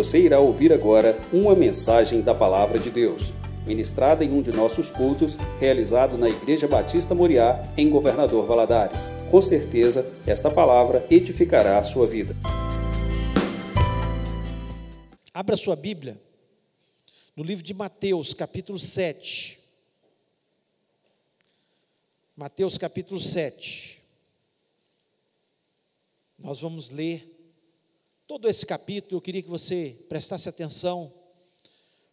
Você irá ouvir agora uma mensagem da Palavra de Deus, ministrada em um de nossos cultos, realizado na Igreja Batista Moriá, em Governador Valadares. Com certeza, esta palavra edificará a sua vida. Abra sua Bíblia no livro de Mateus, capítulo 7. Mateus, capítulo 7. Nós vamos ler todo esse capítulo. Eu queria que você prestasse atenção.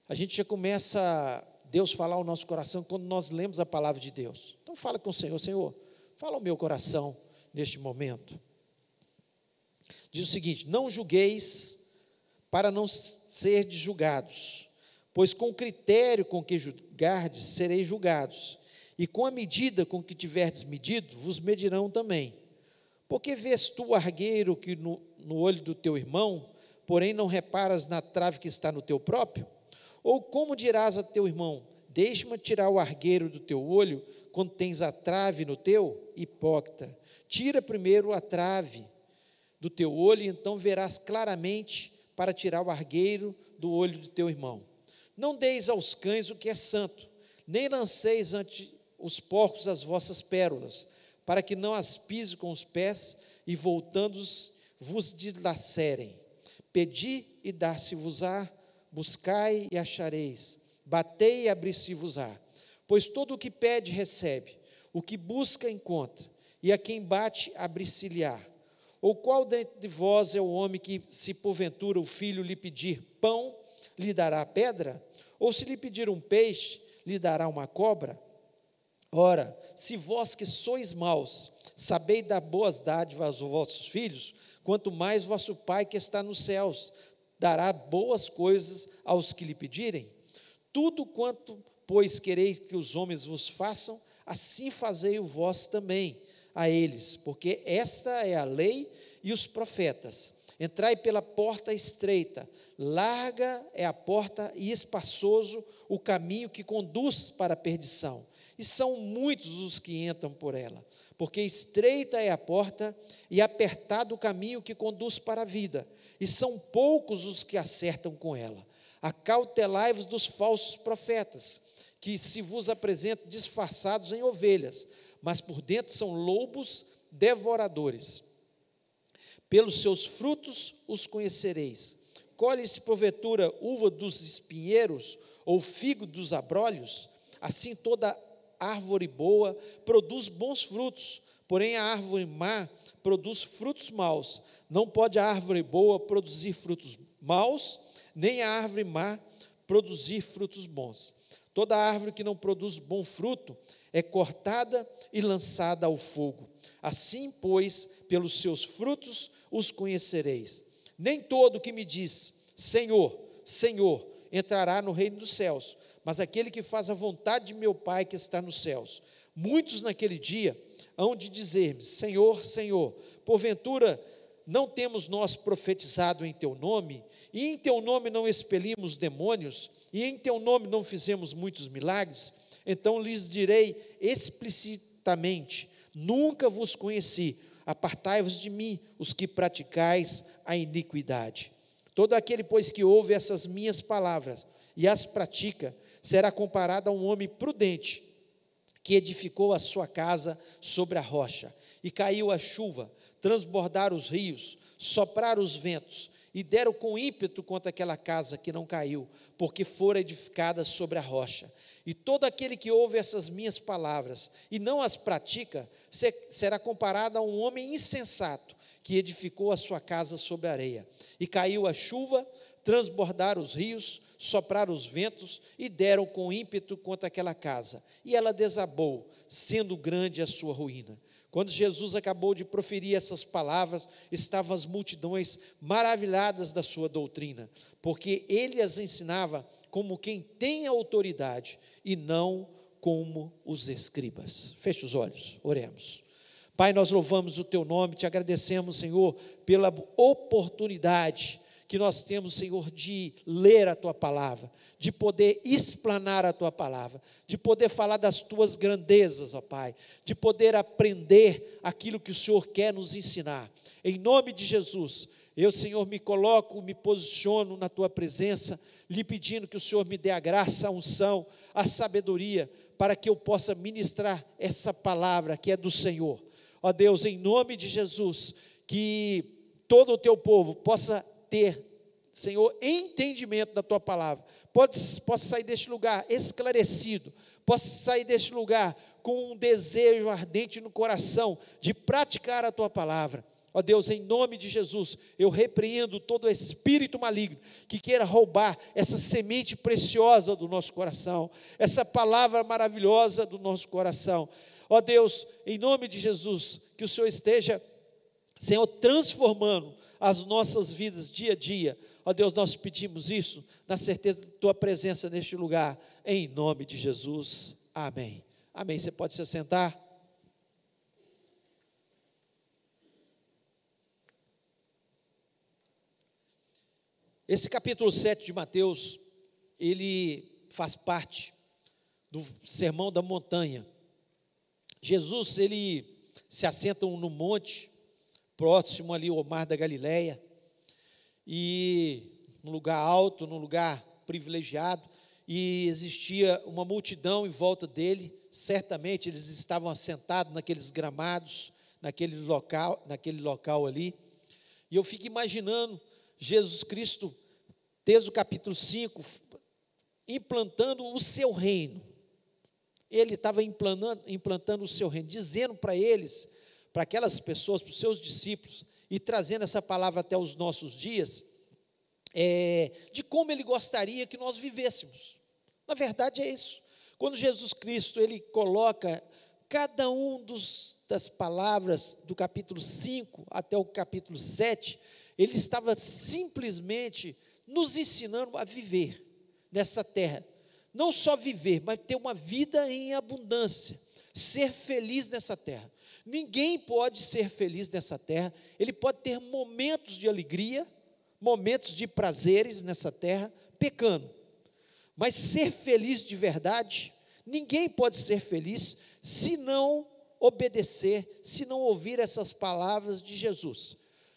A gente já começa Deus falar ao nosso coração quando nós lemos a palavra de Deus. Então fala com o Senhor, Senhor, fala ao meu coração neste momento. Diz o seguinte: Não julgueis para não ser julgados, pois com o critério com que julgardes sereis julgados, e com a medida com que tiverdes medido, vos medirão também. Porque vês tu o argueiro que no, no olho do teu irmão, porém não reparas na trave que está no teu próprio? Ou como dirás a teu irmão: Deixa-me tirar o argueiro do teu olho, quando tens a trave no teu? Hipócrita, tira primeiro a trave do teu olho, e então verás claramente para tirar o argueiro do olho do teu irmão. Não deis aos cães o que é santo, nem lanceis ante os porcos as vossas pérolas, para que não as pise com os pés e voltando-os vos dilacerem. Pedi e dar-se-vos-á, buscai e achareis, batei e abri-se-vos-á. Pois todo o que pede recebe, o que busca encontra, e a quem bate abrir-se-lhe-á. Ou qual dentre vós é o homem que, se porventura o filho lhe pedir pão, lhe dará pedra? Ou se lhe pedir um peixe, lhe dará uma cobra? Ora, se vós que sois maus, sabeis dar boas dádivas aos vossos filhos, quanto mais vosso Pai que está nos céus dará boas coisas aos que lhe pedirem? Tudo quanto, pois, quereis que os homens vos façam, assim fazei o vós também a eles, porque esta é a lei e os profetas. Entrai pela porta estreita, larga é a porta e espaçoso o caminho que conduz para a perdição, e são muitos os que entram por ela, porque estreita é a porta e apertado o caminho que conduz para a vida, e são poucos os que acertam com ela. Acautelai-vos dos falsos profetas, que se vos apresentam disfarçados em ovelhas, mas por dentro são lobos devoradores. Pelos seus frutos os conhecereis. Colhe-se porventura uva dos espinheiros ou figo dos abrolhos? Assim toda árvore boa produz bons frutos, porém a árvore má produz frutos maus. Não pode a árvore boa produzir frutos maus, nem a árvore má produzir frutos bons. Toda árvore que não produz bom fruto é cortada e lançada ao fogo. Assim, pois, pelos seus frutos os conhecereis. Nem todo que me diz, Senhor, Senhor, entrará no reino dos céus, mas aquele que faz a vontade de meu Pai que está nos céus. Muitos naquele dia hão de dizer-me: Senhor, Senhor, porventura não temos nós profetizado em teu nome, e em teu nome não expelimos demônios, e em teu nome não fizemos muitos milagres? Então lhes direi explicitamente: Nunca vos conheci, apartai-vos de mim, os que praticais a iniquidade. Todo aquele, pois, que ouve essas minhas palavras e as pratica, será comparado a um homem prudente, que edificou a sua casa sobre a rocha, e caiu a chuva, transbordar os rios, soprar os ventos, e deram com ímpeto contra aquela casa que não caiu, porque fora edificada sobre a rocha. E todo aquele que ouve essas minhas palavras e não as pratica, será comparado a um homem insensato que edificou a sua casa sobre a areia. E caiu a chuva, transbordaram os rios, sopraram os ventos e deram com ímpeto contra aquela casa. E ela desabou, sendo grande a sua ruína. Quando Jesus acabou de proferir essas palavras, estavam as multidões maravilhadas da sua doutrina, porque ele as ensinava como quem tem autoridade e não como os escribas. Feche os olhos, oremos. Pai, nós louvamos o teu nome, te agradecemos, Senhor, pela oportunidade que nós temos, Senhor, de ler a tua palavra, de poder explanar a tua palavra, de poder falar das tuas grandezas, ó Pai, de poder aprender aquilo que o Senhor quer nos ensinar. Em nome de Jesus, Eu, Senhor, me coloco, me posiciono na tua presença, lhe pedindo que o Senhor me dê a graça, a unção, a sabedoria, para que eu possa ministrar essa palavra que é do Senhor. Ó Deus, em nome de Jesus, que todo o teu povo possa ter, Senhor, entendimento da tua palavra, possa, possa sair deste lugar esclarecido, possa sair deste lugar com um desejo ardente no coração de praticar a tua palavra. Ó Deus, em nome de Jesus, eu repreendo todo espírito maligno que queira roubar essa semente preciosa do nosso coração, essa palavra maravilhosa do nosso coração. Ó Deus, em nome de Jesus, que o Senhor esteja, Senhor, transformando as nossas vidas dia a dia. Ó Deus, nós pedimos isso na certeza da tua presença neste lugar, em nome de Jesus. Amém. Amém. Você pode se sentar. Esse capítulo 7 de Mateus, ele faz parte do Sermão da Montanha. Jesus, ele se assenta no monte, próximo ali ao Mar da Galileia, e num lugar alto, num lugar privilegiado, e existia uma multidão em volta dele, certamente eles estavam assentados naqueles gramados, naquele local, naquele local ali. E eu fico imaginando Jesus Cristo, desde o capítulo 5, implantando o seu reino. Ele estava implantando, implantando o seu reino, dizendo para eles, para aquelas pessoas, para os seus discípulos, e trazendo essa palavra até os nossos dias, é, de como ele gostaria que nós vivêssemos. Na verdade é isso. Quando Jesus Cristo ele coloca cada um dos, das palavras do capítulo 5 até o capítulo 7, ele estava simplesmente nos ensinando a viver nessa terra. Não só viver, mas ter uma vida em abundância, ser feliz nessa terra. Ninguém pode ser feliz nessa terra, ele pode ter momentos de alegria, momentos de prazeres nessa terra, pecando. Mas ser feliz de verdade, ninguém pode ser feliz se não obedecer, se não ouvir essas palavras de Jesus.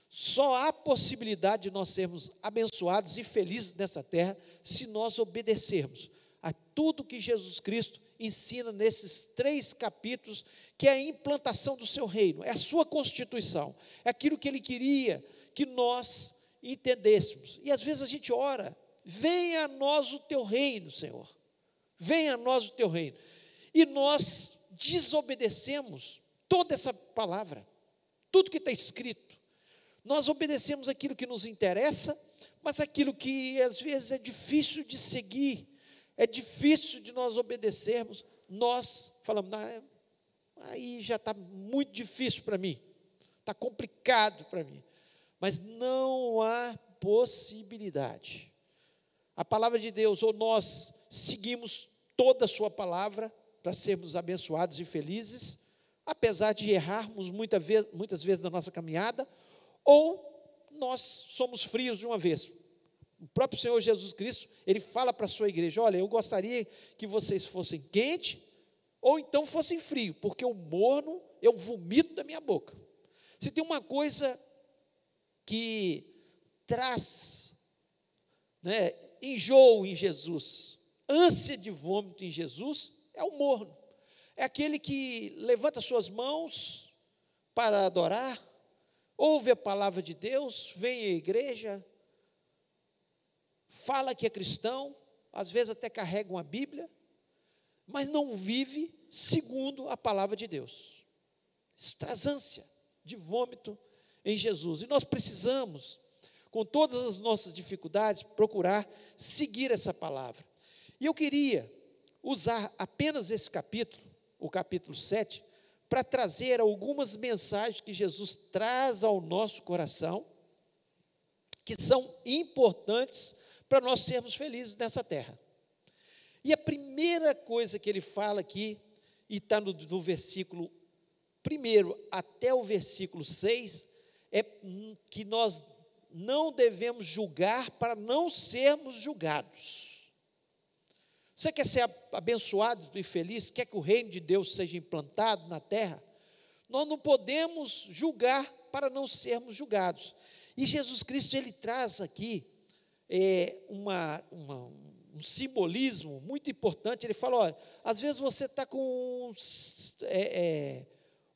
Só há possibilidade de nós sermos abençoados e felizes nessa terra se nós obedecermos a tudo que Jesus Cristo ensina nesses três capítulos, que é a implantação do seu reino, é a sua constituição, é aquilo que ele queria que nós entendêssemos. E às vezes a gente ora, Venha a nós o teu reino, Senhor. Venha a nós o teu reino. E nós desobedecemos toda essa palavra, tudo que está escrito. Nós obedecemos aquilo que nos interessa, mas aquilo que às vezes é difícil de seguir, é difícil de nós obedecermos, nós falamos, é, aí já está muito difícil para mim, está complicado para mim. Mas não há possibilidade a palavra de Deus, ou nós seguimos toda a Sua palavra para sermos abençoados e felizes, apesar de errarmos muita vez, muitas vezes na nossa caminhada, ou nós somos frios de uma vez. O próprio Senhor Jesus Cristo, ele fala para a sua igreja: olha, eu gostaria que vocês fossem quente, ou então fossem frio, porque o morno eu vomito da minha boca. Se tem uma coisa que traz né, enjoo em Jesus, ânsia de vômito em Jesus, é o morno. É aquele que levanta suas mãos para adorar, ouve a palavra de Deus, vem à igreja, fala que é cristão, às vezes até carrega uma Bíblia, mas não vive segundo a palavra de Deus. Isso traz ânsia de vômito em Jesus. E nós precisamos com todas as nossas dificuldades, procurar seguir essa palavra. E eu queria usar apenas esse capítulo, o capítulo 7, para trazer algumas mensagens que Jesus traz ao nosso coração, que são importantes para nós sermos felizes nessa terra. E a primeira coisa que ele fala aqui, e está no, no versículo primeiro até o versículo 6, é que nós não devemos julgar para não sermos julgados. Você quer ser abençoado e feliz? Quer que o reino de Deus seja implantado na terra? Nós não podemos julgar para não sermos julgados. E Jesus Cristo ele traz aqui é, uma, uma, um simbolismo muito importante. Ele fala: olha, às vezes você está com é, é,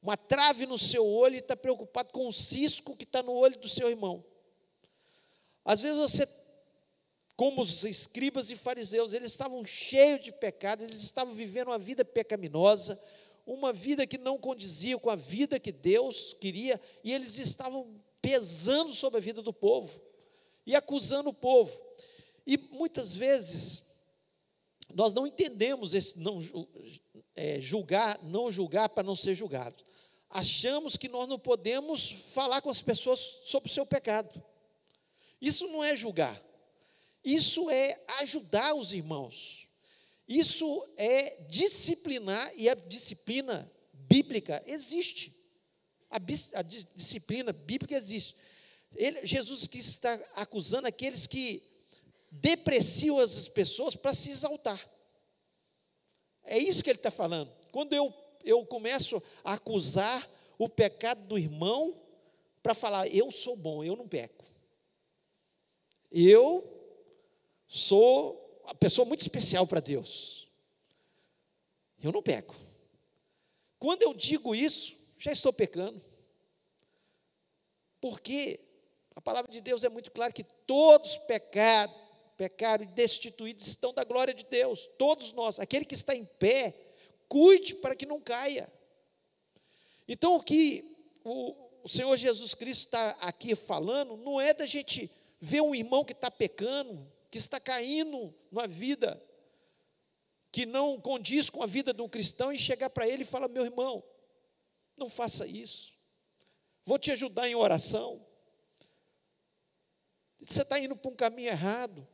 uma trave no seu olho e está preocupado com o cisco que está no olho do seu irmão. Às vezes você, como os escribas e fariseus, eles estavam cheios de pecado, eles estavam vivendo uma vida pecaminosa, uma vida que não condizia com a vida que Deus queria, e eles estavam pesando sobre a vida do povo e acusando o povo. E muitas vezes nós não entendemos esse não é, julgar, não julgar para não ser julgado. Achamos que nós não podemos falar com as pessoas sobre o seu pecado. Isso não é julgar. Isso é ajudar os irmãos. Isso é disciplinar e a disciplina bíblica existe. A, a disciplina bíblica existe. Ele, Jesus que está acusando aqueles que depreciam as pessoas para se exaltar. É isso que ele está falando. Quando eu, eu começo a acusar o pecado do irmão, para falar, eu sou bom, eu não peco. Eu sou uma pessoa muito especial para Deus. Eu não peco. Quando eu digo isso, já estou pecando. Porque a palavra de Deus é muito clara que todos pecaram, pecaram e destituídos estão da glória de Deus. Todos nós, aquele que está em pé, cuide para que não caia. Então o que o, o Senhor Jesus Cristo está aqui falando não é da gente vê um irmão que está pecando, que está caindo numa vida que não condiz com a vida de um cristão e chegar para ele e falar: meu irmão, não faça isso, vou te ajudar em oração. Você está indo para um caminho errado.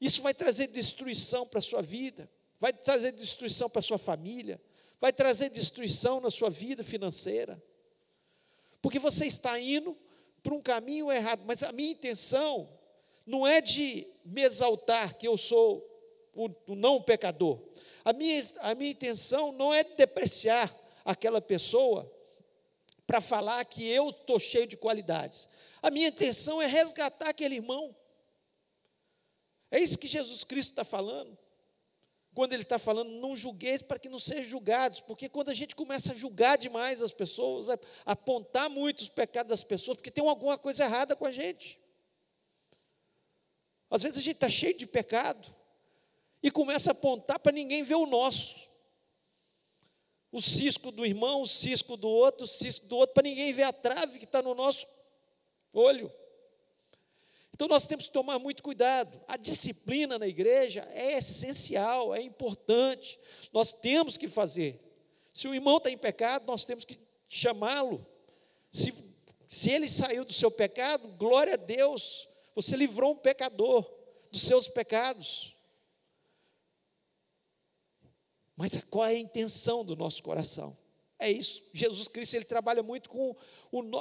Isso vai trazer destruição para a sua vida, vai trazer destruição para a sua família, vai trazer destruição na sua vida financeira. Porque você está indo para um caminho errado. Mas a minha intenção não é de me exaltar que eu sou o, o não pecador. A minha, a minha intenção não é depreciar aquela pessoa para falar que eu estou cheio de qualidades. A minha intenção é resgatar aquele irmão. É isso que Jesus Cristo está falando quando ele está falando, não julgueis para que não sejam julgados, porque quando a gente começa a julgar demais as pessoas, a apontar muito os pecados das pessoas, porque tem alguma coisa errada com a gente. Às vezes a gente está cheio de pecado e começa a apontar para ninguém ver o nosso. O cisco do irmão, o cisco do outro, o cisco do outro, para ninguém ver a trave que está no nosso olho. Então nós temos que tomar muito cuidado. A disciplina na igreja é essencial, é importante. Nós temos que fazer. Se o irmão está em pecado, nós temos que chamá-lo. Se, se ele saiu do seu pecado, glória a Deus, você livrou um pecador dos seus pecados. Mas qual é a intenção do nosso coração? É isso. Jesus Cristo ele trabalha muito com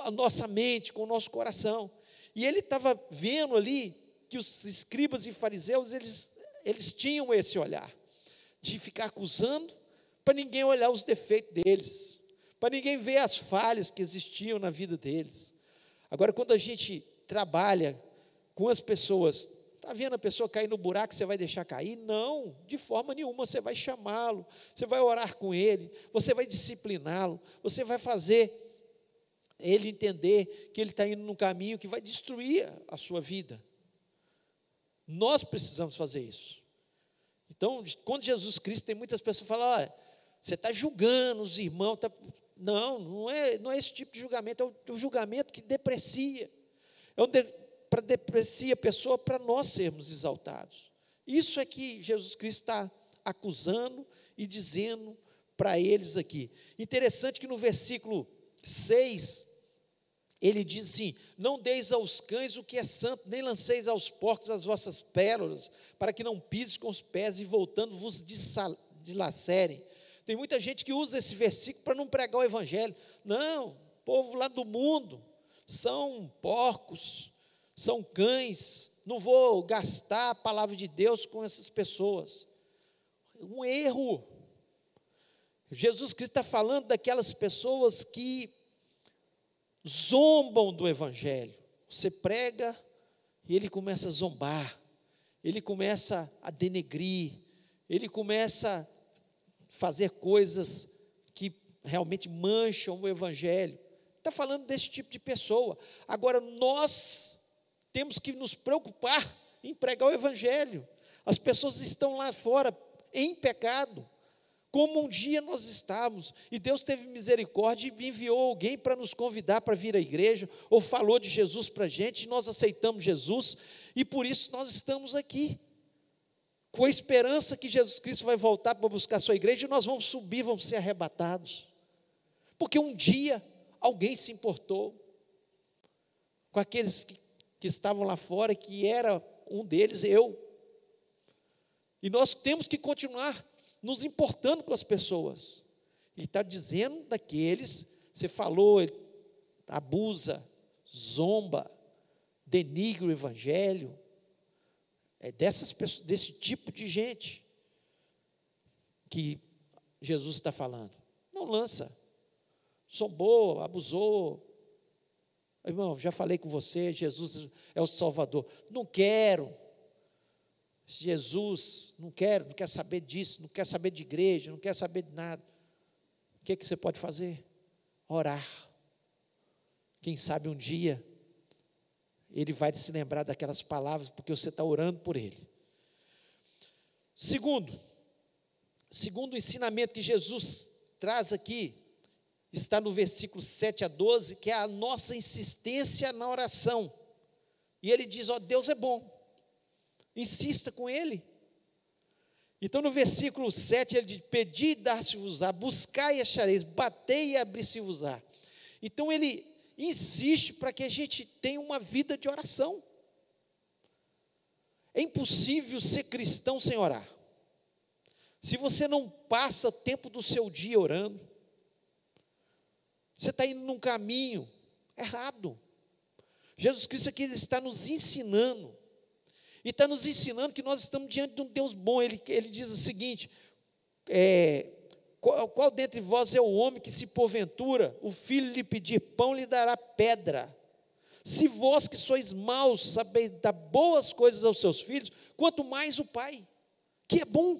a nossa mente, com o nosso coração. E ele estava vendo ali que os escribas e fariseus, eles, eles tinham esse olhar, de ficar acusando, para ninguém olhar os defeitos deles, para ninguém ver as falhas que existiam na vida deles. Agora, quando a gente trabalha com as pessoas, está vendo a pessoa cair no buraco, você vai deixar cair? Não, de forma nenhuma, você vai chamá-lo, você vai orar com ele, você vai discipliná-lo, você vai fazer ele entender que ele está indo num caminho que vai destruir a sua vida. Nós precisamos fazer isso. Então, quando Jesus Cristo tem muitas pessoas que falam, olha, você está julgando os irmãos. Tá... Não, não é, não é esse tipo de julgamento, é o, o julgamento que deprecia. É um de, para depreciar a pessoa para nós sermos exaltados. Isso é que Jesus Cristo está acusando e dizendo para eles aqui. Interessante que no versículo 6, ele diz assim: Não deis aos cães o que é santo, nem lanceis aos porcos as vossas pérolas, para que não pises com os pés e voltando vos dilacerem. Tem muita gente que usa esse versículo para não pregar o evangelho. Não, povo lá do mundo são porcos, são cães. Não vou gastar a palavra de Deus com essas pessoas. Um erro. Jesus Cristo está falando daquelas pessoas que zombam do Evangelho, você prega e ele começa a zombar, ele começa a denegrir, ele começa a fazer coisas que realmente mancham o evangelho. Está falando desse tipo de pessoa. Agora, nós temos que nos preocupar em pregar o evangelho. As pessoas estão lá fora em pecado, como um dia nós estávamos, e Deus teve misericórdia e enviou alguém para nos convidar para vir à igreja, ou falou de Jesus para a gente, e nós aceitamos Jesus, e por isso nós estamos aqui, com a esperança que Jesus Cristo vai voltar para buscar a sua igreja, e nós vamos subir, vamos ser arrebatados, porque um dia alguém se importou com aqueles que, que estavam lá fora, que era um deles, eu, e nós temos que continuar nos importando com as pessoas. Ele está dizendo daqueles, você falou, abusa, zomba, denigre o evangelho. É dessas pessoas, desse tipo de gente que Jesus está falando. Não lança. Zombou, abusou. Irmão, já falei com você, Jesus é o Salvador. Não quero. Jesus não quer, não quer saber disso, não quer saber de igreja, não quer saber de nada. O que, é que você pode fazer? Orar. Quem sabe um dia ele vai se lembrar daquelas palavras, porque você está orando por ele. Segundo, segundo o ensinamento que Jesus traz aqui, está no versículo 7 a 12, que é a nossa insistência na oração. E ele diz: Ó, oh, Deus é bom insista com ele. Então, no versículo 7, ele diz: Pedi e dar-se-vos-á, buscai e achareis, batei e abri-se-vos-á. Então, ele insiste para que a gente tenha uma vida de oração. É impossível ser cristão sem orar. Se você não passa tempo do seu dia orando, você está indo num caminho errado. Jesus Cristo aqui está nos ensinando e está nos ensinando que nós estamos diante de um Deus bom. Ele, ele diz o seguinte: é, qual, qual dentre vós é o homem que, se porventura o filho lhe pedir pão, lhe dará pedra? Se vós que sois maus sabeis dar boas coisas aos seus filhos, quanto mais o Pai, que é bom.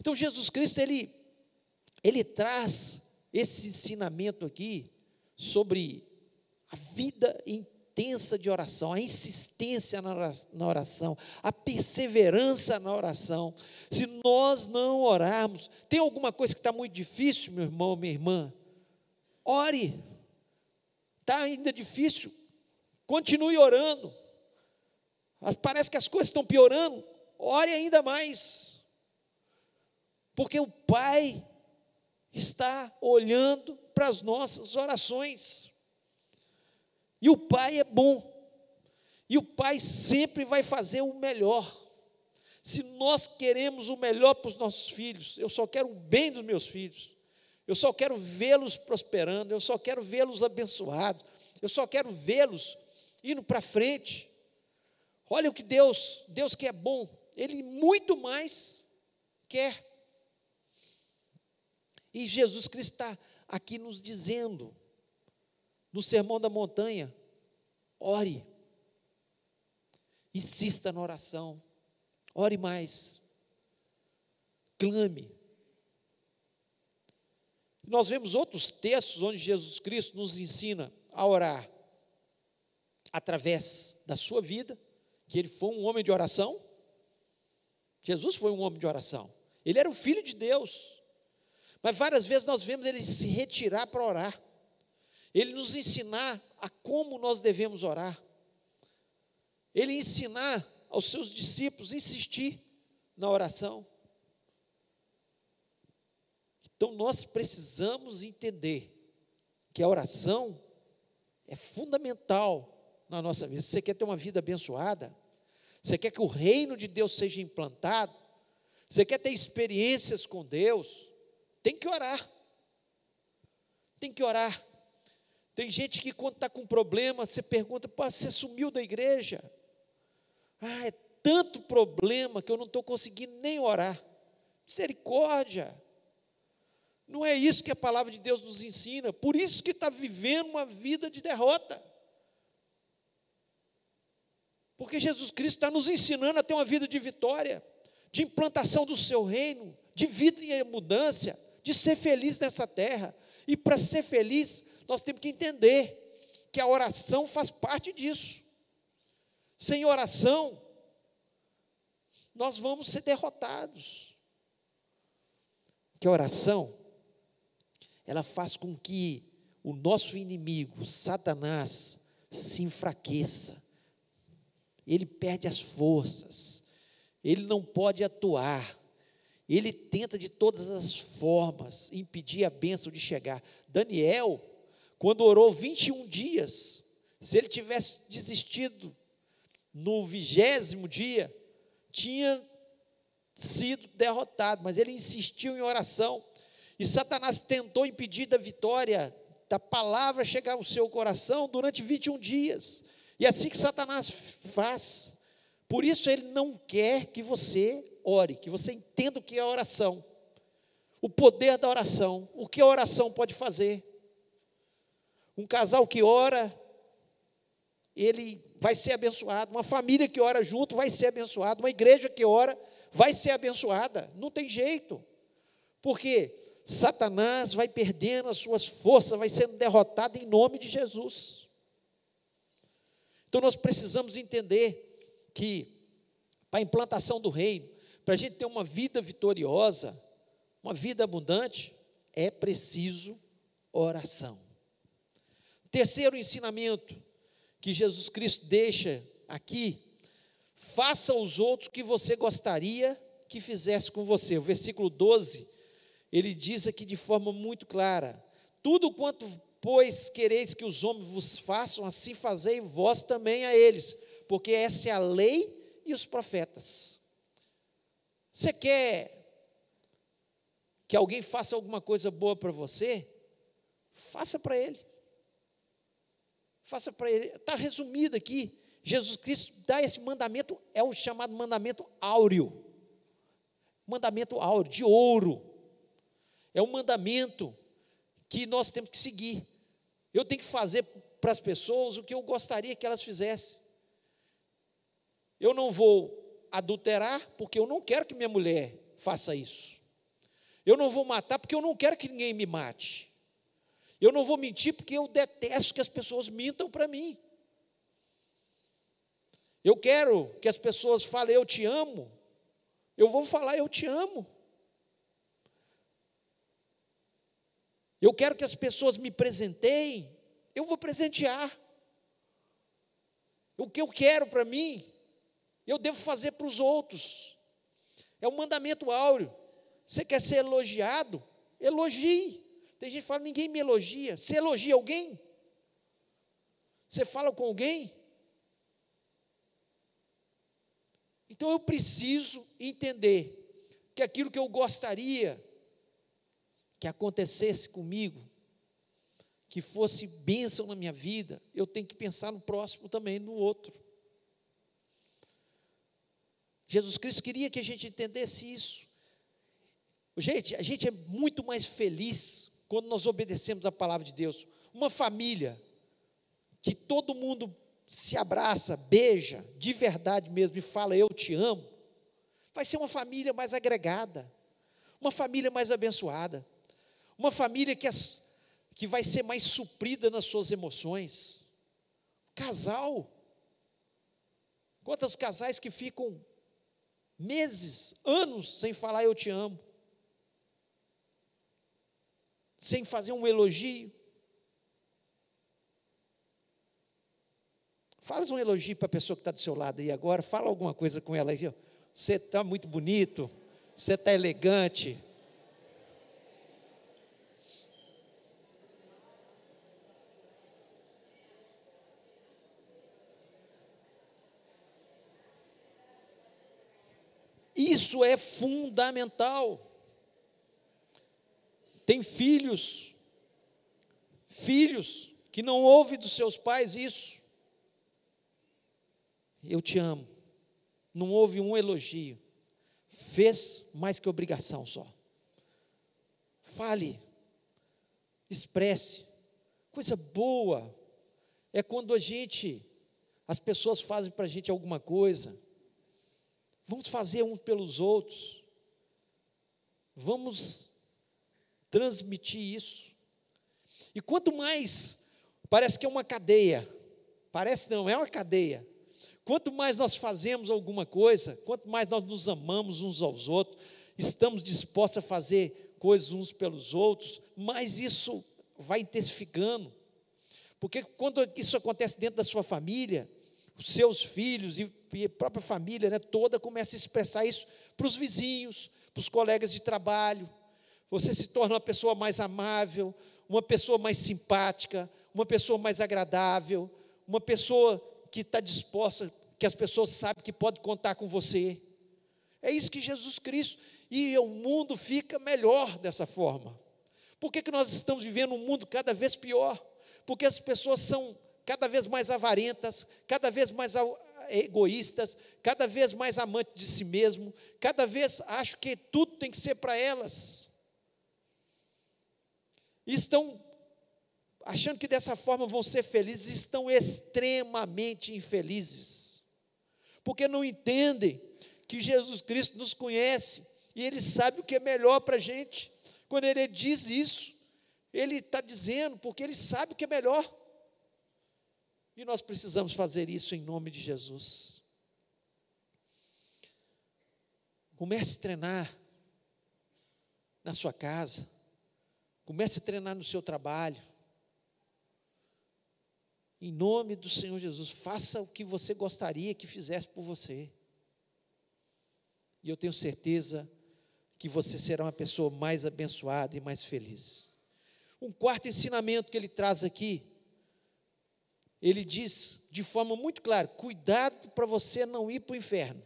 Então Jesus Cristo, ele, ele traz esse ensinamento aqui sobre a vida intensa de oração, a insistência na oração, a perseverança na oração. Se nós não orarmos, tem alguma coisa que está muito difícil, meu irmão, minha irmã? Ore. Está ainda difícil? Continue orando. Parece que as coisas estão piorando. Ore ainda mais. Porque o Pai está olhando para as nossas orações. E o pai é bom. E o pai sempre vai fazer o melhor. Se nós queremos o melhor para os nossos filhos, eu só quero o bem dos meus filhos. Eu só quero vê-los prosperando, eu só quero vê-los abençoados, eu só quero vê-los indo para frente. Olha o que Deus, Deus que é bom, Ele muito mais quer. E Jesus Cristo está aqui nos dizendo: no Sermão da Montanha, ore, insista na oração, ore mais, clame. Nós vemos outros textos onde Jesus Cristo nos ensina a orar através da sua vida, que ele foi um homem de oração. Jesus foi um homem de oração. Ele era o filho de Deus. Mas várias vezes nós vemos ele se retirar para orar ele nos ensinar a como nós devemos orar, ele ensinar aos seus discípulos insistir na oração. Então nós precisamos entender que a oração é fundamental na nossa vida. Se você quer ter uma vida abençoada, você quer que o reino de Deus seja implantado, você quer ter experiências com Deus, tem que orar. Tem que orar. Tem gente que, quando está com problema, você pergunta: Pô, você sumiu da igreja? Ah, é tanto problema que eu não estou conseguindo nem orar. Misericórdia. Não é isso que a palavra de Deus nos ensina. Por isso que está vivendo uma vida de derrota. Porque Jesus Cristo está nos ensinando a ter uma vida de vitória, de implantação do seu reino, de vida em abundância, de ser feliz nessa terra. E para ser feliz, nós temos que entender que a oração faz parte disso. Sem oração, nós vamos ser derrotados. Que a oração, ela faz com que o nosso inimigo, Satanás, se enfraqueça. Ele perde as forças. Ele não pode atuar. Ele tenta de todas as formas impedir a bênção de chegar. Daniel, quando orou 21 dias, se ele tivesse desistido no vigésimo dia, tinha sido derrotado, mas ele insistiu em oração. E Satanás tentou impedir da vitória da palavra chegar ao seu coração durante 21 dias. E é assim que Satanás faz. Por isso ele não quer que você ore, que você entenda o que é oração. O poder da oração, o que a oração pode fazer. Um casal que ora, ele vai ser abençoado. Uma família que ora junto vai ser abençoada. Uma igreja que ora vai ser abençoada. Não tem jeito. Porque Satanás vai perdendo as suas forças, vai sendo derrotado em nome de Jesus. Então nós precisamos entender que para a implantação do reino, para a gente ter uma vida vitoriosa, uma vida abundante, é preciso oração. Terceiro ensinamento que Jesus Cristo deixa aqui, faça aos outros o que você gostaria que fizesse com você. O versículo 12 ele diz aqui de forma muito clara: tudo quanto, pois, quereis que os homens vos façam, assim fazei vós também a eles, porque essa é a lei e os profetas. Você quer que alguém faça alguma coisa boa para você? Faça para ele. Faça para ele. Está resumido aqui. Jesus Cristo dá esse mandamento, é o chamado mandamento áureo. Mandamento áureo, de ouro. É um mandamento que nós temos que seguir. Eu tenho que fazer para as pessoas o que eu gostaria que elas fizessem. Eu não vou adulterar porque eu não quero que minha mulher faça isso. Eu não vou matar porque eu não quero que ninguém me mate. Eu não vou mentir porque eu detesto que as pessoas mintam para mim. Eu quero que as pessoas falem eu te amo. Eu vou falar eu te amo. Eu quero que as pessoas me presenteiem, eu vou presentear. O que eu quero para mim, eu devo fazer para os outros. É um mandamento áureo. Você quer ser elogiado? Elogie. Tem gente que fala, ninguém me elogia. Você elogia alguém? Você fala com alguém? Então eu preciso entender que aquilo que eu gostaria que acontecesse comigo, que fosse bênção na minha vida, eu tenho que pensar no próximo também, no outro. Jesus Cristo queria que a gente entendesse isso. Gente, a gente é muito mais feliz quando nós obedecemos a palavra de Deus. Uma família que todo mundo se abraça, beija, de verdade mesmo, e fala: Eu te amo, vai ser uma família mais agregada, uma família mais abençoada. Uma família que, é, que vai ser mais suprida nas suas emoções. Casal. Quantos casais que ficam meses, anos sem falar eu te amo? Sem fazer um elogio? Fala um elogio para a pessoa que está do seu lado aí agora, fala alguma coisa com ela aí. Você está muito bonito, você está elegante, Isso é fundamental. Tem filhos, filhos que não ouvem dos seus pais isso. Eu te amo. Não houve um elogio. Fez mais que obrigação só. Fale, expresse. Coisa boa é quando a gente as pessoas fazem para a gente alguma coisa. Vamos fazer uns pelos outros. Vamos transmitir isso. E quanto mais, parece que é uma cadeia, parece não, é uma cadeia. Quanto mais nós fazemos alguma coisa, quanto mais nós nos amamos uns aos outros, estamos dispostos a fazer coisas uns pelos outros, mais isso vai intensificando. Porque quando isso acontece dentro da sua família, seus filhos e a própria família né, toda começa a expressar isso para os vizinhos, para os colegas de trabalho. Você se torna uma pessoa mais amável, uma pessoa mais simpática, uma pessoa mais agradável, uma pessoa que está disposta, que as pessoas sabem que pode contar com você. É isso que Jesus Cristo, e o mundo fica melhor dessa forma. Por que, que nós estamos vivendo um mundo cada vez pior? Porque as pessoas são cada vez mais avarentas, cada vez mais egoístas, cada vez mais amantes de si mesmo, cada vez acham que tudo tem que ser para elas. E estão achando que dessa forma vão ser felizes, estão extremamente infelizes, porque não entendem que Jesus Cristo nos conhece e Ele sabe o que é melhor para a gente. Quando Ele diz isso, Ele está dizendo porque Ele sabe o que é melhor. E nós precisamos fazer isso em nome de Jesus. Comece a treinar na sua casa. Comece a treinar no seu trabalho. Em nome do Senhor Jesus, faça o que você gostaria que fizesse por você. E eu tenho certeza que você será uma pessoa mais abençoada e mais feliz. Um quarto ensinamento que ele traz aqui, ele diz de forma muito clara: cuidado para você não ir para o inferno.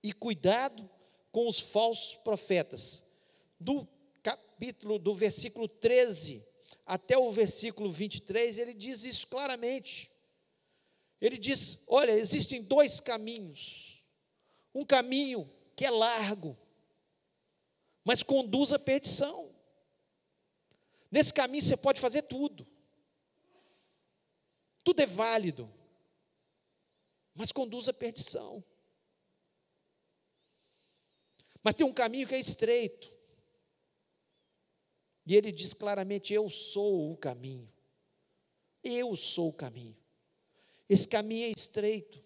E cuidado com os falsos profetas. Do capítulo, do versículo 13 até o versículo 23, ele diz isso claramente. Ele diz: olha, existem dois caminhos. Um caminho que é largo, mas conduz à perdição. Nesse caminho você pode fazer tudo. Tudo é válido, mas conduz à perdição. Mas tem um caminho que é estreito. E ele diz claramente: Eu sou o caminho. Eu sou o caminho. Esse caminho é estreito.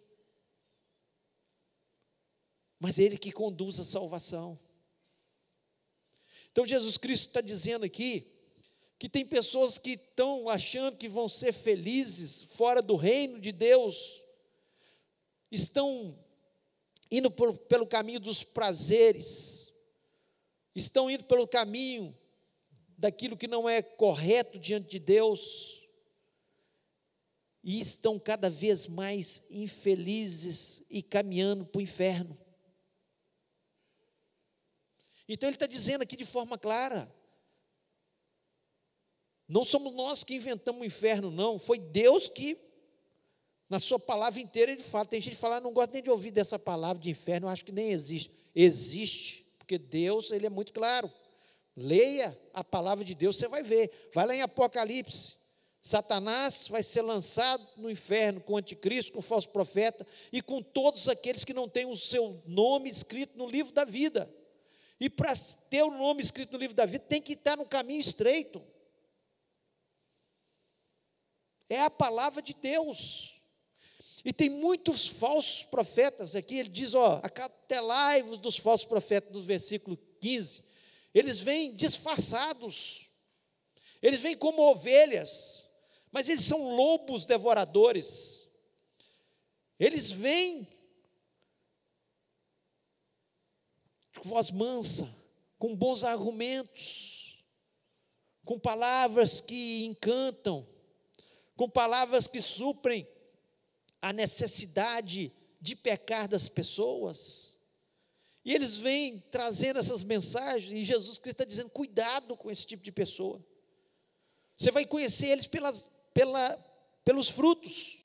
Mas é ele que conduz à salvação. Então Jesus Cristo está dizendo aqui que tem pessoas que estão achando que vão ser felizes fora do reino de Deus, estão indo por, pelo caminho dos prazeres, estão indo pelo caminho daquilo que não é correto diante de Deus, e estão cada vez mais infelizes e caminhando para o inferno. Então ele está dizendo aqui de forma clara: não somos nós que inventamos o inferno, não. Foi Deus que, na sua palavra inteira, ele fala. Tem gente que fala, ah, não gosto nem de ouvir dessa palavra de inferno, acho que nem existe. Existe, porque Deus, ele é muito claro. Leia a palavra de Deus, você vai ver. Vai lá em Apocalipse. Satanás vai ser lançado no inferno com o anticristo, com o falso profeta e com todos aqueles que não têm o seu nome escrito no livro da vida. E para ter o nome escrito no livro da vida, tem que estar no caminho estreito é a palavra de Deus. E tem muitos falsos profetas aqui, ele diz, ó, acatelai-vos dos falsos profetas, no versículo 15. Eles vêm disfarçados, eles vêm como ovelhas, mas eles são lobos devoradores. Eles vêm com voz mansa, com bons argumentos, com palavras que encantam, com palavras que suprem a necessidade de pecar das pessoas. E eles vêm trazendo essas mensagens, e Jesus Cristo está dizendo: cuidado com esse tipo de pessoa. Você vai conhecer eles pelas, pela, pelos frutos,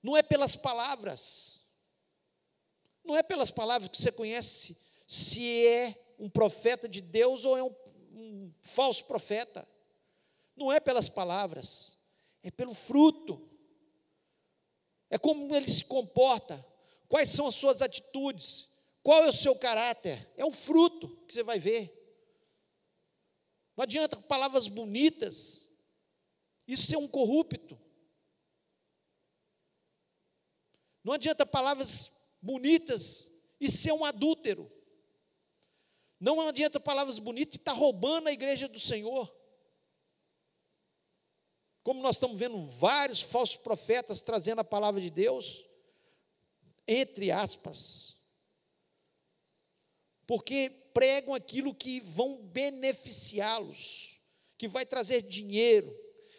não é pelas palavras, não é pelas palavras que você conhece se é um profeta de Deus ou é um, um falso profeta não é pelas palavras, É pelo fruto. É como ele se comporta. Quais são as suas atitudes? Qual é o seu caráter? É o fruto que você vai ver. Não adianta palavras bonitas. Isso é um corrupto. Não adianta palavras bonitas e ser um adúltero. Não adianta palavras bonitas e estar tá roubando a igreja do Senhor. Como nós estamos vendo vários falsos profetas trazendo a palavra de Deus, entre aspas, porque pregam aquilo que vão beneficiá-los, que vai trazer dinheiro,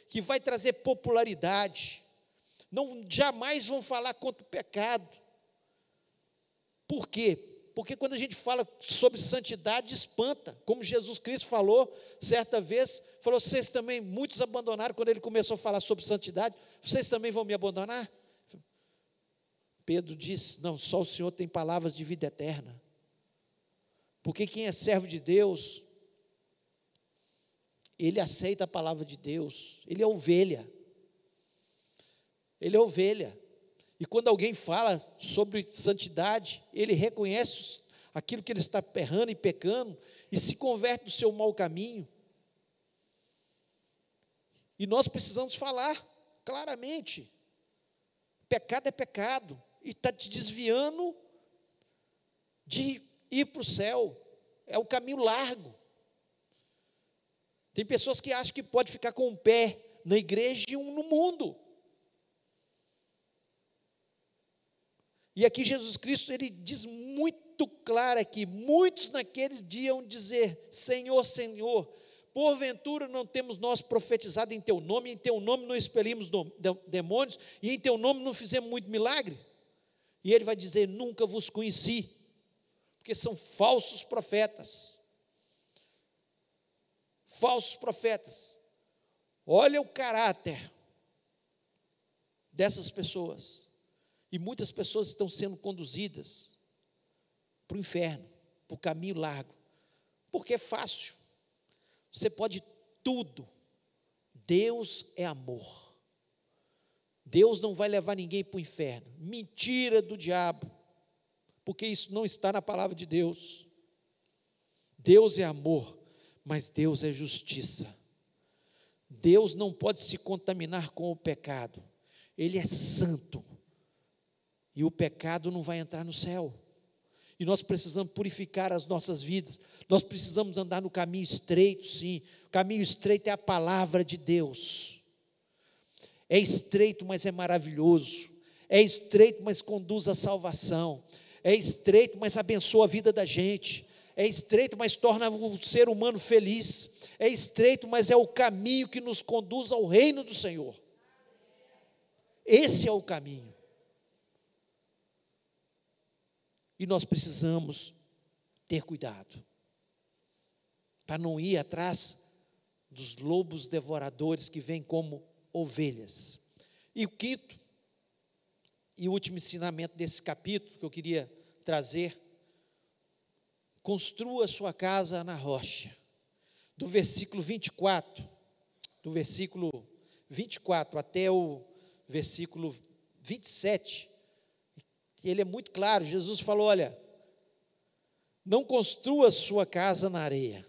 que vai trazer popularidade. Não jamais vão falar contra o pecado. Por quê? Porque quando a gente fala sobre santidade, espanta. Como Jesus Cristo falou certa vez, falou: vocês também, muitos abandonaram, quando ele começou a falar sobre santidade, vocês também vão me abandonar? Pedro disse: Não, só o Senhor tem palavras de vida eterna. Porque quem é servo de Deus, ele aceita a palavra de Deus, ele é ovelha. Ele é ovelha. E quando alguém fala sobre santidade, ele reconhece aquilo que ele está perrando e pecando e se converte do seu mau caminho. E nós precisamos falar claramente: pecado é pecado, e está te desviando de ir para o céu. É o caminho largo. Tem pessoas que acham que pode ficar com um pé na igreja e um no mundo. E aqui Jesus Cristo, ele diz muito claro aqui, muitos naqueles dias dizer, Senhor, Senhor, porventura não temos nós profetizado em teu nome, em teu nome não expelimos demônios, e em teu nome não fizemos muito milagre? E ele vai dizer, nunca vos conheci, porque são falsos profetas. Falsos profetas. Olha o caráter dessas pessoas. E muitas pessoas estão sendo conduzidas para o inferno, para o caminho largo, porque é fácil. Você pode tudo. Deus é amor. Deus não vai levar ninguém para o inferno. Mentira do diabo, porque isso não está na palavra de Deus. Deus é amor, mas Deus é justiça. Deus não pode se contaminar com o pecado, Ele é santo, e o pecado não vai entrar no céu. E nós precisamos purificar as nossas vidas, nós precisamos andar no caminho estreito, sim. O caminho estreito é a palavra de Deus. É estreito, mas é maravilhoso. É estreito, mas conduz à salvação. É estreito, mas abençoa a vida da gente. É estreito, mas torna o ser humano feliz. É estreito, mas é o caminho que nos conduz ao reino do Senhor. Esse é o caminho. E nós precisamos ter cuidado para não ir atrás dos lobos devoradores que vêm como ovelhas. E o quinto e último ensinamento desse capítulo que eu queria trazer: construa sua casa na rocha. Do versículo 24, do versículo 24 até o versículo 27, ele é muito claro. Jesus falou: olha, não construa sua casa na areia,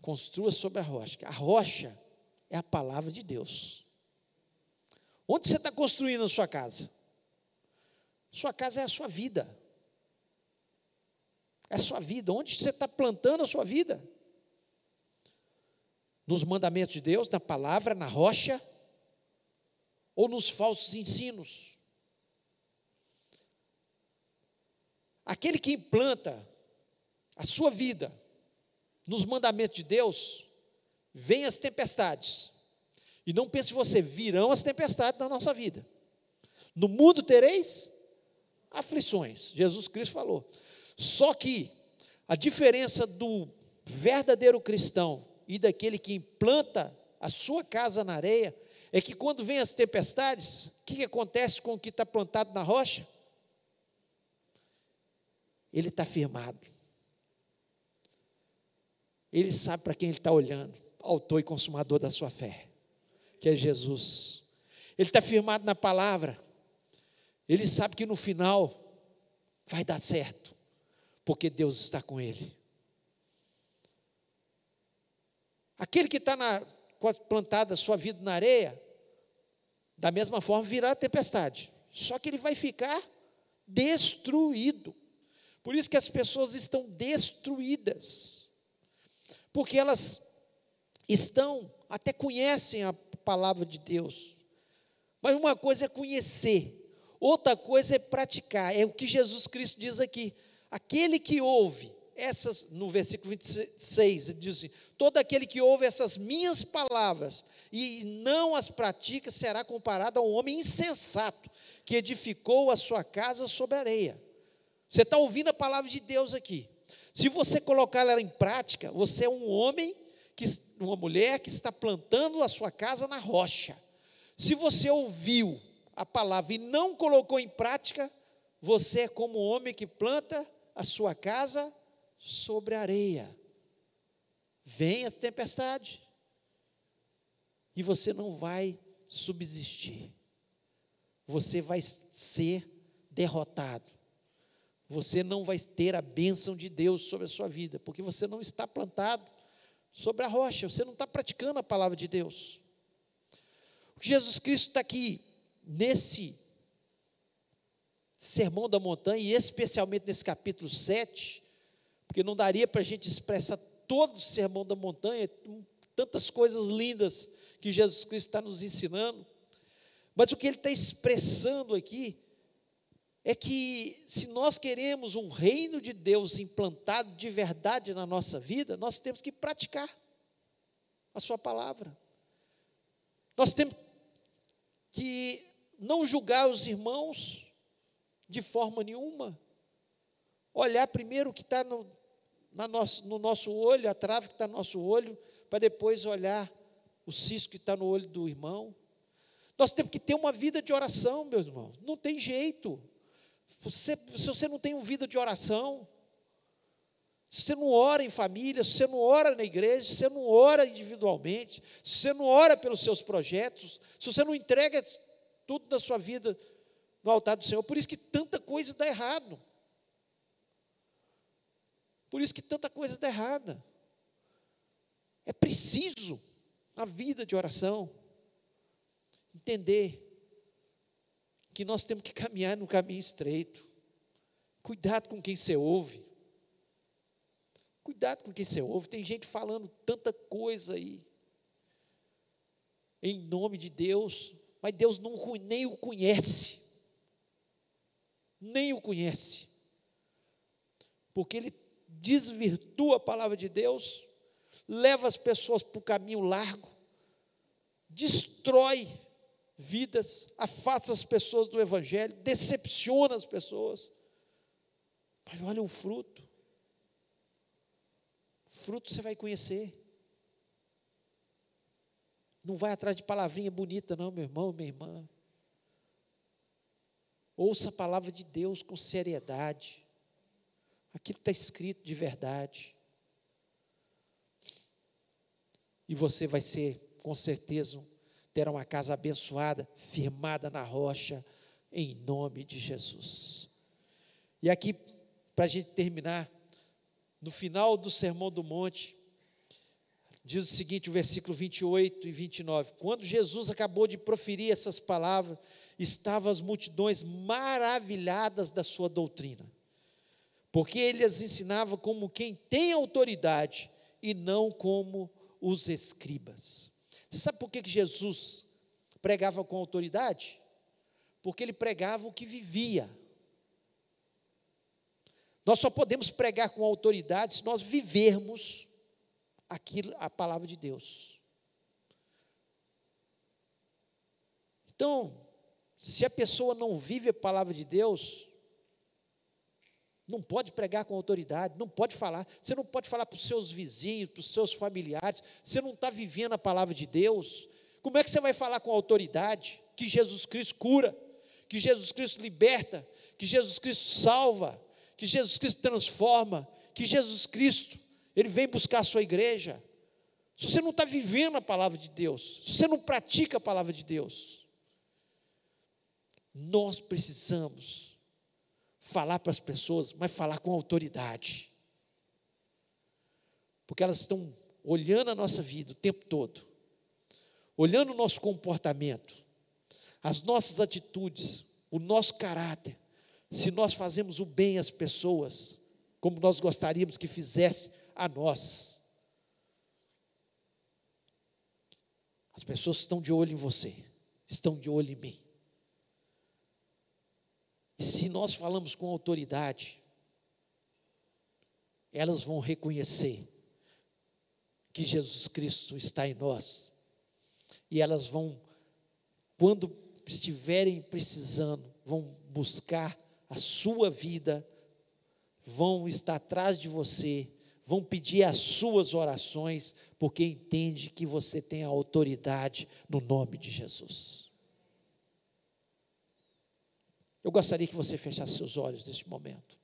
construa sobre a rocha. A rocha é a palavra de Deus. Onde você está construindo a sua casa? Sua casa é a sua vida. É a sua vida. Onde você está plantando a sua vida? Nos mandamentos de Deus, na palavra, na rocha, ou nos falsos ensinos? Aquele que implanta a sua vida nos mandamentos de Deus, vem as tempestades. E não pense você, virão as tempestades na nossa vida. No mundo tereis aflições. Jesus Cristo falou. Só que a diferença do verdadeiro cristão e daquele que implanta a sua casa na areia é que quando vem as tempestades, o que, que acontece com o que está plantado na rocha? Ele está firmado. Ele sabe para quem ele está olhando, autor e consumador da sua fé. que é Jesus. Ele está firmado na palavra. Ele sabe que no final vai dar certo, porque Deus está com ele. Aquele que está plantada a sua vida na areia, da mesma forma virá a tempestade. Só que ele vai ficar destruído. Por isso que as pessoas estão destruídas. Porque elas estão, até conhecem a palavra de Deus. Mas uma coisa é conhecer, outra coisa é praticar. É o que Jesus Cristo diz aqui. Aquele que ouve essas, no versículo 26, ele diz assim: todo aquele que ouve essas minhas palavras e não as pratica será comparado a um homem insensato que edificou a sua casa sobre areia. Você está ouvindo a palavra de Deus aqui. Se você colocar ela em prática, você é um homem, que, uma mulher que está plantando a sua casa na rocha. Se você ouviu a palavra e não colocou em prática, você é como um homem que planta a sua casa sobre areia. Vem a tempestade e você não vai subsistir. Você vai ser derrotado. Você não vai ter a bênção de Deus sobre a sua vida, porque você não está plantado sobre a rocha, você não está praticando a palavra de Deus. Jesus Cristo está aqui nesse sermão da montanha, e especialmente nesse capítulo 7, porque não daria para a gente expressar todo o sermão da montanha, tantas coisas lindas que Jesus Cristo está nos ensinando. Mas o que ele está expressando aqui é que se nós queremos um reino de Deus implantado de verdade na nossa vida, nós temos que praticar a Sua palavra. Nós temos que não julgar os irmãos de forma nenhuma, olhar primeiro o que está no, nosso, no nosso olho, a trave que está no nosso olho, para depois olhar o cisco que está no olho do irmão. Nós temos que ter uma vida de oração, meus irmãos, não tem jeito. Você, se você não tem uma vida de oração, se você não ora em família, se você não ora na igreja, se você não ora individualmente, se você não ora pelos seus projetos, se você não entrega tudo da sua vida no altar do Senhor, por isso que tanta coisa dá errado. Por isso que tanta coisa dá errada. É preciso a vida de oração entender que nós temos que caminhar no caminho estreito. Cuidado com quem você ouve. Cuidado com quem você ouve. Tem gente falando tanta coisa aí. Em nome de Deus, mas Deus não, nem o conhece. Nem o conhece. Porque Ele desvirtua a palavra de Deus, leva as pessoas para o caminho largo, destrói vidas, afasta as pessoas do Evangelho, decepciona as pessoas. Mas olha o fruto. Fruto você vai conhecer. Não vai atrás de palavrinha bonita, não, meu irmão, minha irmã. Ouça a palavra de Deus com seriedade aquilo está escrito de verdade. E você vai ser, com certeza, terá uma casa abençoada, firmada na rocha, em nome de Jesus. E aqui, para a gente terminar, no final do Sermão do Monte, diz o seguinte, o versículo 28 e 29. Quando Jesus acabou de proferir essas palavras, estavam as multidões maravilhadas da sua doutrina porque ele as ensinava como quem tem autoridade e não como os escribas. Você sabe por que Jesus pregava com autoridade? Porque ele pregava o que vivia. Nós só podemos pregar com autoridade se nós vivermos aquilo, a palavra de Deus. Então, se a pessoa não vive a palavra de Deus, não pode pregar com autoridade, não pode falar. Você não pode falar para os seus vizinhos, para os seus familiares. Você não está vivendo a palavra de Deus. Como é que você vai falar com autoridade que Jesus Cristo cura, que Jesus Cristo liberta, que Jesus Cristo salva, que Jesus Cristo transforma, que Jesus Cristo, Ele vem buscar a sua igreja? se você não está vivendo a palavra de Deus, se você não pratica a palavra de Deus, nós precisamos falar para as pessoas, mas falar com autoridade, porque elas estão olhando a nossa vida o tempo todo, olhando o nosso comportamento, as nossas atitudes, o nosso caráter, se nós fazemos o bem às pessoas, como nós gostaríamos que fizesse a nós. As pessoas estão de olho em você, estão de olho em mim. Se nós falamos com autoridade, elas vão reconhecer que Jesus Cristo está em nós. E elas vão, quando estiverem precisando, vão buscar a sua vida, vão estar atrás de você, vão pedir as suas orações, porque entende que você tem a autoridade no nome de Jesus. Eu gostaria que você fechasse seus olhos neste momento.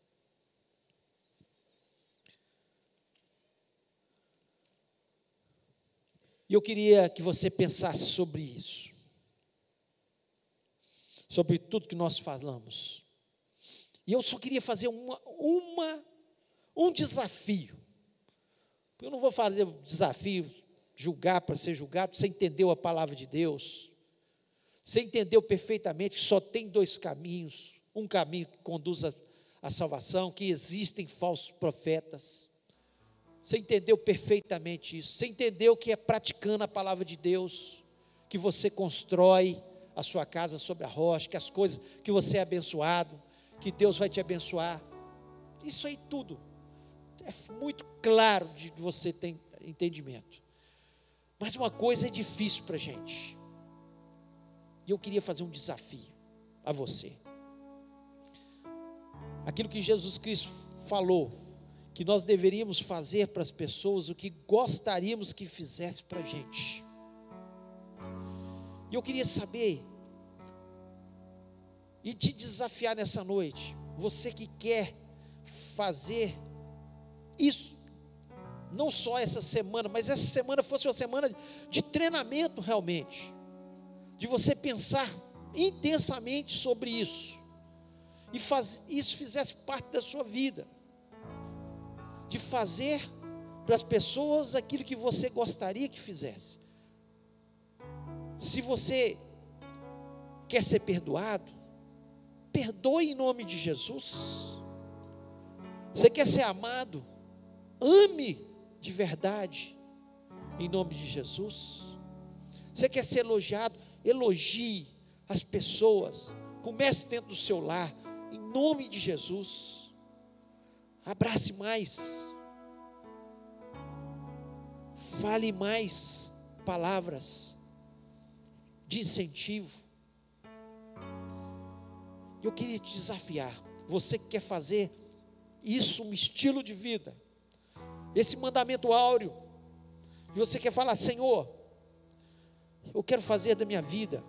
E eu queria que você pensasse sobre isso, sobre tudo que nós falamos. E eu só queria fazer uma, uma, um desafio. Eu não vou fazer desafio julgar para ser julgado, você entendeu a palavra de Deus. Você entendeu perfeitamente que só tem dois caminhos: um caminho que conduz à salvação, que existem falsos profetas. Você entendeu perfeitamente isso. Você entendeu que é praticando a palavra de Deus que você constrói a sua casa sobre a rocha, que as coisas que você é abençoado, que Deus vai te abençoar. Isso aí tudo é muito claro de que você tem entendimento. Mas uma coisa é difícil para a gente. E eu queria fazer um desafio a você. Aquilo que Jesus Cristo falou, que nós deveríamos fazer para as pessoas o que gostaríamos que fizesse para a gente. E eu queria saber e te desafiar nessa noite, você que quer fazer isso, não só essa semana, mas essa semana fosse uma semana de treinamento realmente, de você pensar intensamente sobre isso, e faz, isso fizesse parte da sua vida, de fazer para as pessoas aquilo que você gostaria que fizesse. Se você quer ser perdoado, perdoe em nome de Jesus. Você quer ser amado? Ame de verdade em nome de Jesus. Você quer ser elogiado? Elogie as pessoas. Comece dentro do seu lar em nome de Jesus. Abrace mais. Fale mais palavras de incentivo eu queria te desafiar. Você que quer fazer isso um estilo de vida, esse mandamento áureo, e você quer falar, Senhor, eu quero fazer da minha vida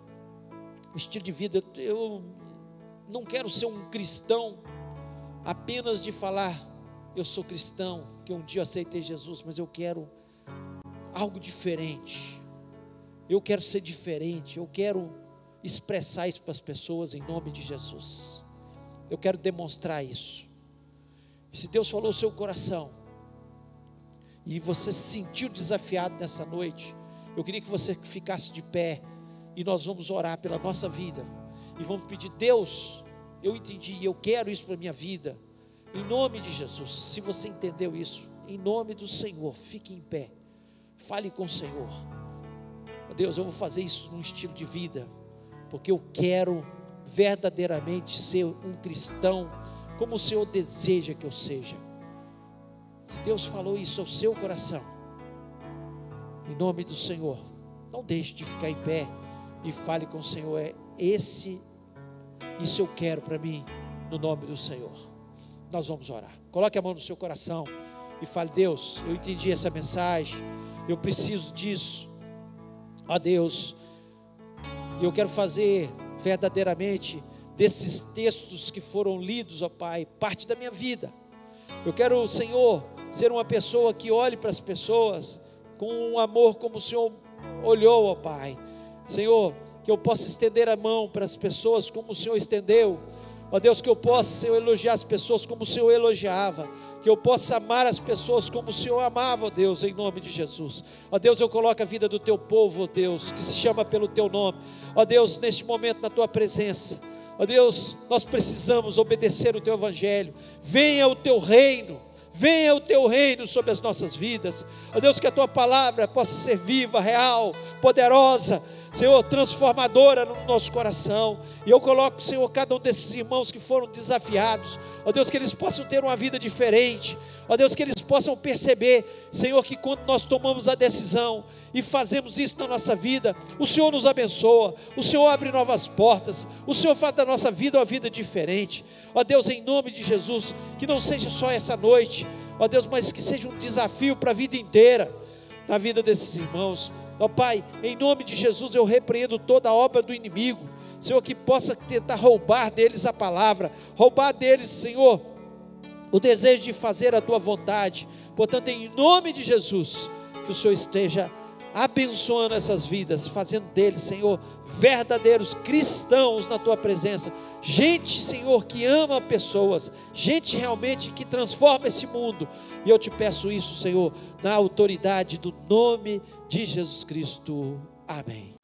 um estilo de vida, eu não quero ser um cristão apenas de falar, eu sou cristão, que um dia aceitei Jesus, mas eu quero algo diferente. Eu quero ser diferente, eu quero expressar isso para as pessoas em nome de Jesus. Eu quero demonstrar isso. E se Deus falou o seu coração, e você se sentiu desafiado nessa noite, eu queria que você ficasse de pé e nós vamos orar pela nossa vida e vamos pedir, Deus, eu entendi, eu quero isso para a minha vida, em nome de Jesus. Se você entendeu isso, em nome do Senhor, fique em pé, fale com o Senhor. Deus, eu vou fazer isso num estilo de vida porque eu quero verdadeiramente ser um cristão como o Senhor deseja que eu seja. Se Deus falou isso ao seu coração, em nome do Senhor, não deixe de ficar em pé e fale com o Senhor. É esse, isso eu quero para mim, no nome do Senhor. Nós vamos orar. Coloque a mão no seu coração e fale: Deus, eu entendi essa mensagem, eu preciso disso. Ó Deus, eu quero fazer verdadeiramente desses textos que foram lidos, ó Pai, parte da minha vida. Eu quero, Senhor, ser uma pessoa que olhe para as pessoas com um amor como o Senhor olhou, ó Pai. Senhor, que eu possa estender a mão para as pessoas como o Senhor estendeu. Ó Deus, que eu possa, Senhor, elogiar as pessoas como o Senhor elogiava. Que eu possa amar as pessoas como o Senhor amava, ó Deus, em nome de Jesus. Ó Deus, eu coloco a vida do teu povo, ó Deus, que se chama pelo teu nome. Ó Deus, neste momento, na tua presença. Ó Deus, nós precisamos obedecer o teu evangelho. Venha o teu reino. Venha o teu reino sobre as nossas vidas. Ó Deus, que a tua palavra possa ser viva, real, poderosa Senhor, transformadora no nosso coração. E eu coloco, Senhor, cada um desses irmãos que foram desafiados, ó Deus, que eles possam ter uma vida diferente, ó Deus, que eles possam perceber, Senhor, que quando nós tomamos a decisão e fazemos isso na nossa vida, o Senhor nos abençoa, o Senhor abre novas portas, o Senhor faz da nossa vida uma vida diferente, ó Deus, em nome de Jesus, que não seja só essa noite, ó Deus, mas que seja um desafio para a vida inteira, na vida desses irmãos. Ó Pai, em nome de Jesus eu repreendo toda a obra do inimigo, Senhor, que possa tentar roubar deles a palavra, roubar deles, Senhor, o desejo de fazer a tua vontade. Portanto, em nome de Jesus, que o Senhor esteja abençoando essas vidas, fazendo deles, Senhor, verdadeiros cristãos na tua presença. Gente, Senhor, que ama pessoas, gente realmente que transforma esse mundo. E eu te peço isso, Senhor, na autoridade do nome de Jesus Cristo. Amém.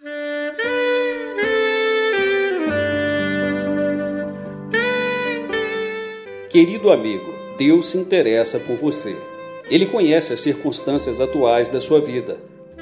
Querido amigo, Deus se interessa por você. Ele conhece as circunstâncias atuais da sua vida.